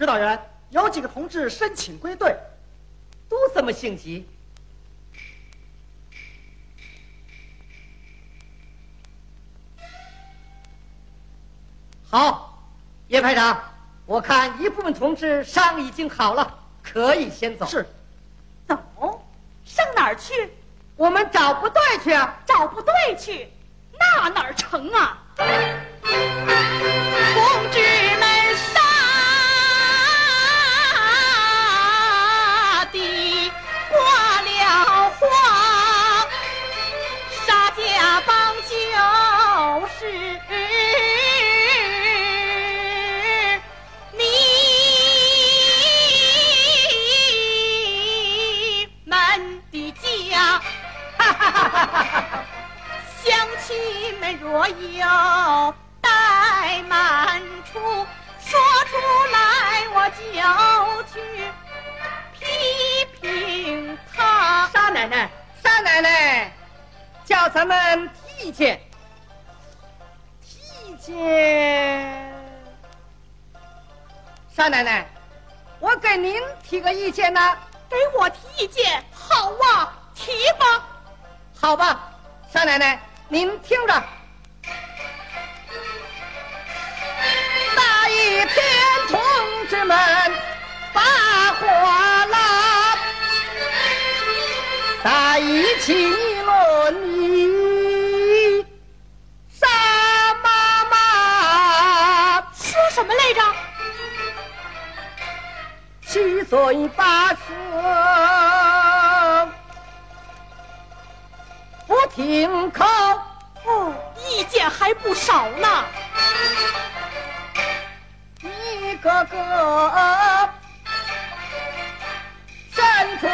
指导员，有几个同志申请归队，都这么性急。好，叶排长，我看一部分同志伤已经好了，可以先走。是，走，上哪儿去？我们找部队去啊！找部队去，那哪儿成啊？若有怠慢处，说出来我就去批评他。沙奶奶，沙奶奶，叫咱们提意见。提意见，沙奶奶，我给您提个意见呢。给我提意见，好啊，提吧。好吧，沙奶奶，您听着。在一起论你沙妈妈说什么来着？七嘴八舌不停口。意见还不少呢。一个个伸出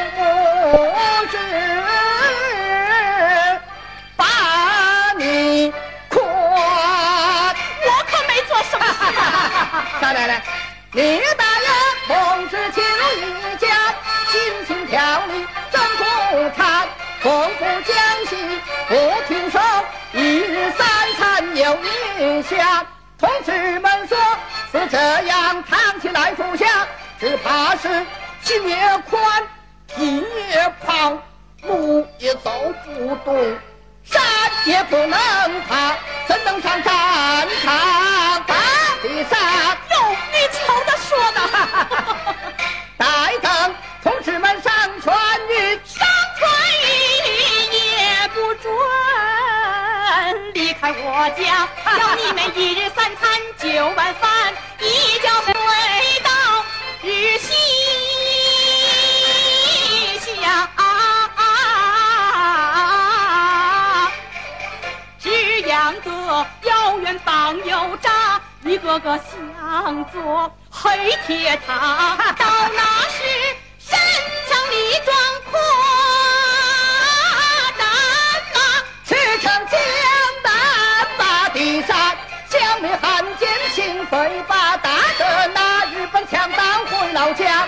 李大爷同志情一家，心情条理真不差，丰富江西不听说，一日三餐有一下。同志们说是这样，扛起来不下，只怕是心也宽，体也胖，路也走不动，山也不能爬，怎能上山离开我家，要你们一日三餐九碗饭，一觉睡到日西下。这样的有冤帮有诈，一个个像座黑铁塔，到那非把大哥拿日本枪当回老家。